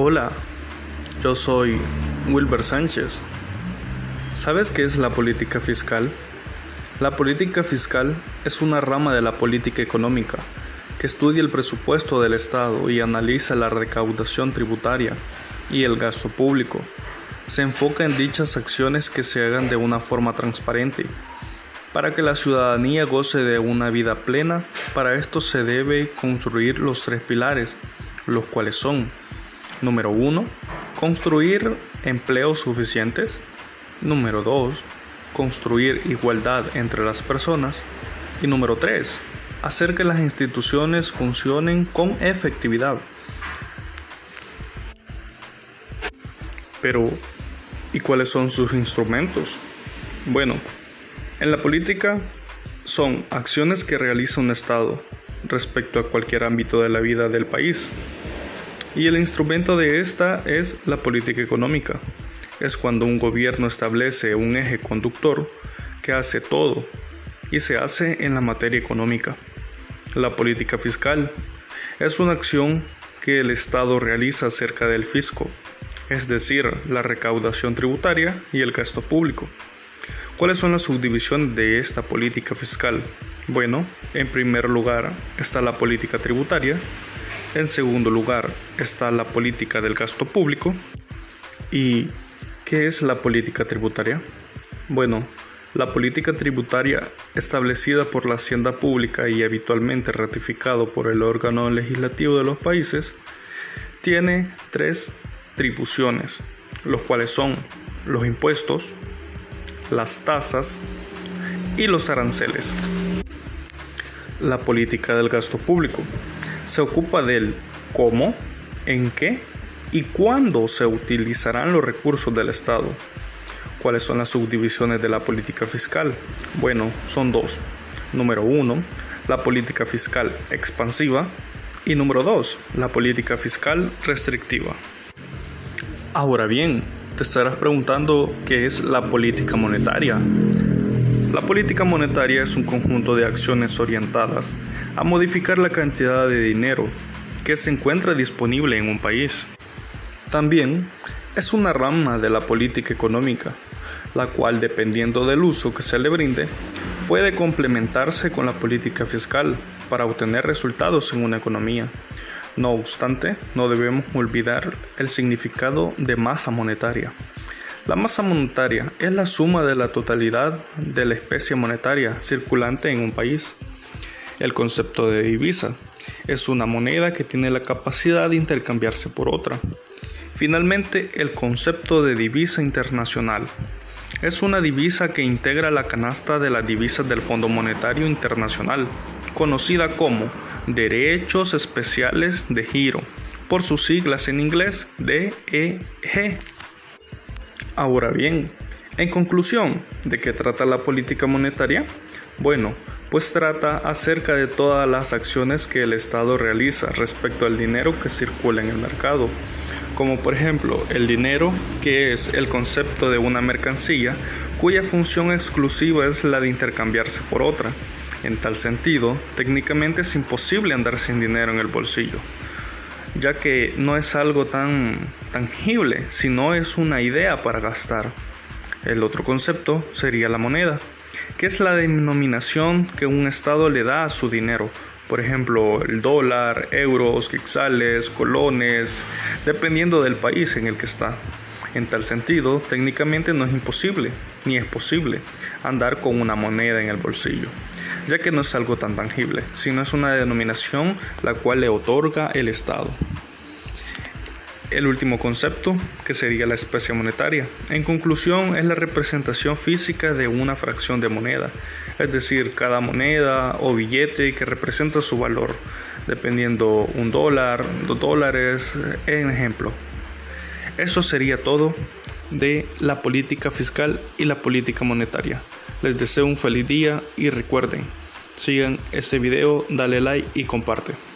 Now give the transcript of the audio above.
Hola, yo soy Wilber Sánchez. ¿Sabes qué es la política fiscal? La política fiscal es una rama de la política económica que estudia el presupuesto del Estado y analiza la recaudación tributaria y el gasto público. Se enfoca en dichas acciones que se hagan de una forma transparente. Para que la ciudadanía goce de una vida plena, para esto se debe construir los tres pilares, los cuales son, número uno, construir empleos suficientes, número dos, construir igualdad entre las personas y número tres, hacer que las instituciones funcionen con efectividad. Pero, ¿y cuáles son sus instrumentos? Bueno, en la política son acciones que realiza un Estado respecto a cualquier ámbito de la vida del país. Y el instrumento de esta es la política económica. Es cuando un gobierno establece un eje conductor que hace todo y se hace en la materia económica. La política fiscal es una acción que el Estado realiza acerca del fisco, es decir, la recaudación tributaria y el gasto público. ¿Cuáles son las subdivisiones de esta política fiscal? Bueno, en primer lugar está la política tributaria, en segundo lugar está la política del gasto público. ¿Y qué es la política tributaria? Bueno, la política tributaria establecida por la hacienda pública y habitualmente ratificado por el órgano legislativo de los países tiene tres tribuciones, los cuales son los impuestos, las tasas y los aranceles. La política del gasto público se ocupa del cómo, en qué y cuándo se utilizarán los recursos del Estado ¿Cuáles son las subdivisiones de la política fiscal? Bueno, son dos. Número uno, la política fiscal expansiva y número dos, la política fiscal restrictiva. Ahora bien, te estarás preguntando qué es la política monetaria. La política monetaria es un conjunto de acciones orientadas a modificar la cantidad de dinero que se encuentra disponible en un país. También es una rama de la política económica la cual dependiendo del uso que se le brinde, puede complementarse con la política fiscal para obtener resultados en una economía. No obstante, no debemos olvidar el significado de masa monetaria. La masa monetaria es la suma de la totalidad de la especie monetaria circulante en un país. El concepto de divisa es una moneda que tiene la capacidad de intercambiarse por otra. Finalmente, el concepto de divisa internacional es una divisa que integra la canasta de las divisas del Fondo Monetario Internacional, conocida como Derechos Especiales de Giro, por sus siglas en inglés DEG. Ahora bien, en conclusión, ¿de qué trata la política monetaria? Bueno, pues trata acerca de todas las acciones que el Estado realiza respecto al dinero que circula en el mercado como por ejemplo el dinero, que es el concepto de una mercancía cuya función exclusiva es la de intercambiarse por otra. En tal sentido, técnicamente es imposible andar sin dinero en el bolsillo, ya que no es algo tan tangible, sino es una idea para gastar. El otro concepto sería la moneda, que es la denominación que un Estado le da a su dinero, por ejemplo, el dólar, euros, quixales, colones, dependiendo del país en el que está. En tal sentido, técnicamente no es imposible, ni es posible, andar con una moneda en el bolsillo, ya que no es algo tan tangible, sino es una denominación la cual le otorga el Estado. El último concepto, que sería la especie monetaria, en conclusión es la representación física de una fracción de moneda, es decir, cada moneda o billete que representa su valor, dependiendo un dólar, dos dólares, en ejemplo. Eso sería todo de la política fiscal y la política monetaria. Les deseo un feliz día y recuerden, sigan este video, dale like y comparte.